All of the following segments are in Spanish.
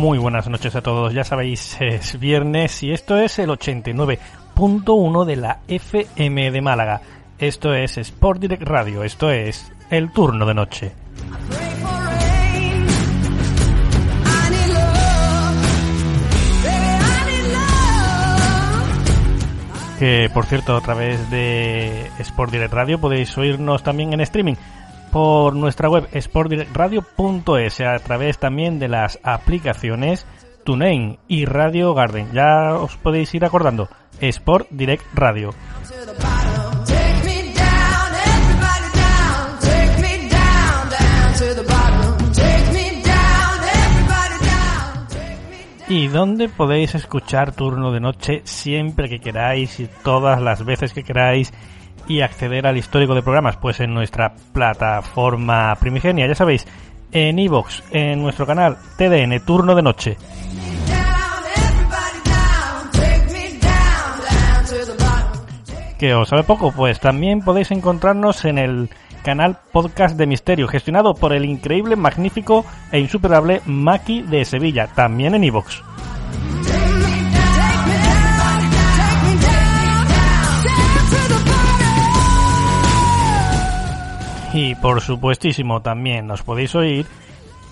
Buenas noches a todos. Ya sabéis, es viernes y esto es el 89.1 de la FM de Málaga. Esto es Sport Direct Radio, esto es el turno de noche. Que por cierto, a través de Sport Direct Radio podéis oírnos también en streaming por nuestra web sportdirectradio.es a través también de las aplicaciones TuneIn y Radio Garden. Ya os podéis ir acordando, Sport Direct Radio. y dónde podéis escuchar turno de noche siempre que queráis y todas las veces que queráis y acceder al histórico de programas, pues en nuestra plataforma primigenia, ya sabéis, en iVoox, en nuestro canal TDN Turno de Noche. Que os sabe poco, pues también podéis encontrarnos en el canal Podcast de Misterio, gestionado por el increíble, magnífico e insuperable Maki de Sevilla, también en iVoox. Y por supuestísimo también nos podéis oír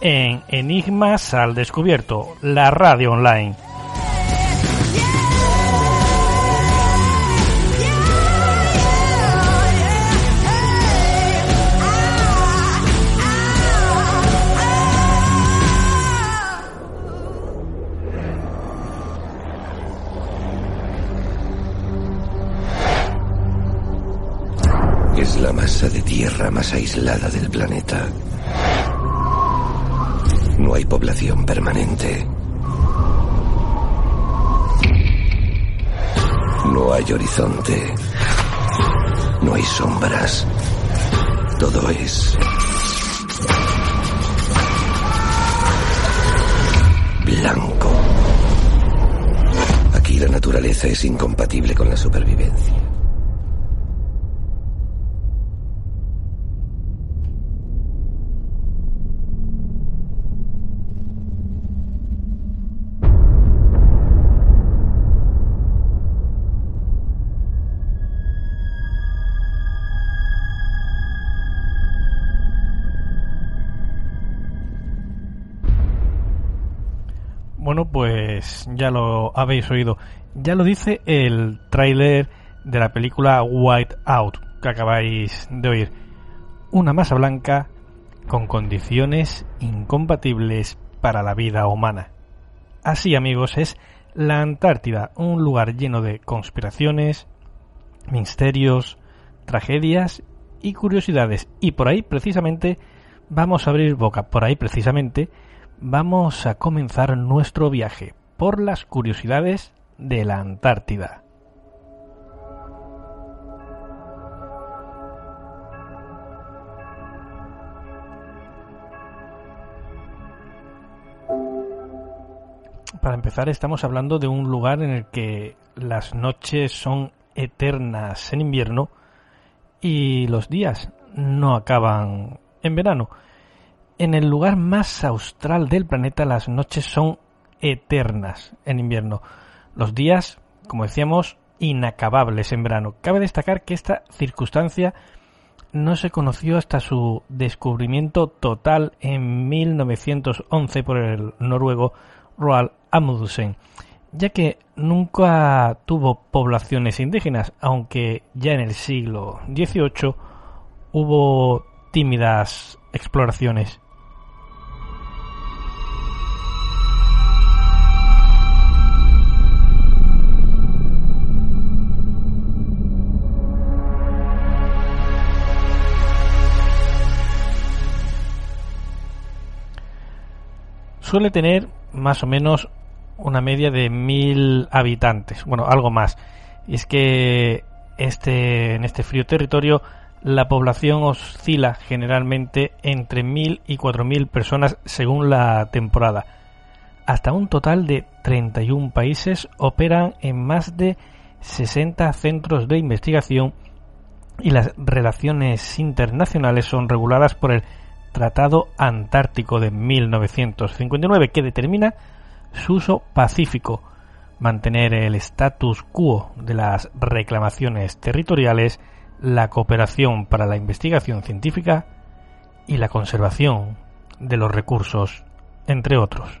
en Enigmas al Descubierto, la radio online. Aislada del planeta. No hay población permanente. No hay horizonte. No hay sombras. Todo es blanco. Aquí la naturaleza es incompatible con la supervivencia. Pues ya lo habéis oído. Ya lo dice el tráiler de la película White Out que acabáis de oír. Una masa blanca con condiciones incompatibles para la vida humana. Así amigos es la Antártida, un lugar lleno de conspiraciones, misterios, tragedias y curiosidades. Y por ahí precisamente vamos a abrir boca, por ahí precisamente vamos a comenzar nuestro viaje por las curiosidades de la Antártida. Para empezar estamos hablando de un lugar en el que las noches son eternas en invierno y los días no acaban en verano en el lugar más austral del planeta las noches son eternas en invierno. Los días, como decíamos, inacabables en verano. Cabe destacar que esta circunstancia no se conoció hasta su descubrimiento total en 1911 por el noruego Roald Amundsen, ya que nunca tuvo poblaciones indígenas, aunque ya en el siglo XVIII hubo tímidas exploraciones. Suele tener más o menos una media de mil habitantes, bueno, algo más. Y es que este, en este frío territorio la población oscila generalmente entre mil y cuatro mil personas según la temporada. Hasta un total de 31 países operan en más de 60 centros de investigación y las relaciones internacionales son reguladas por el Tratado Antártico de 1959 que determina su uso pacífico, mantener el status quo de las reclamaciones territoriales, la cooperación para la investigación científica y la conservación de los recursos, entre otros.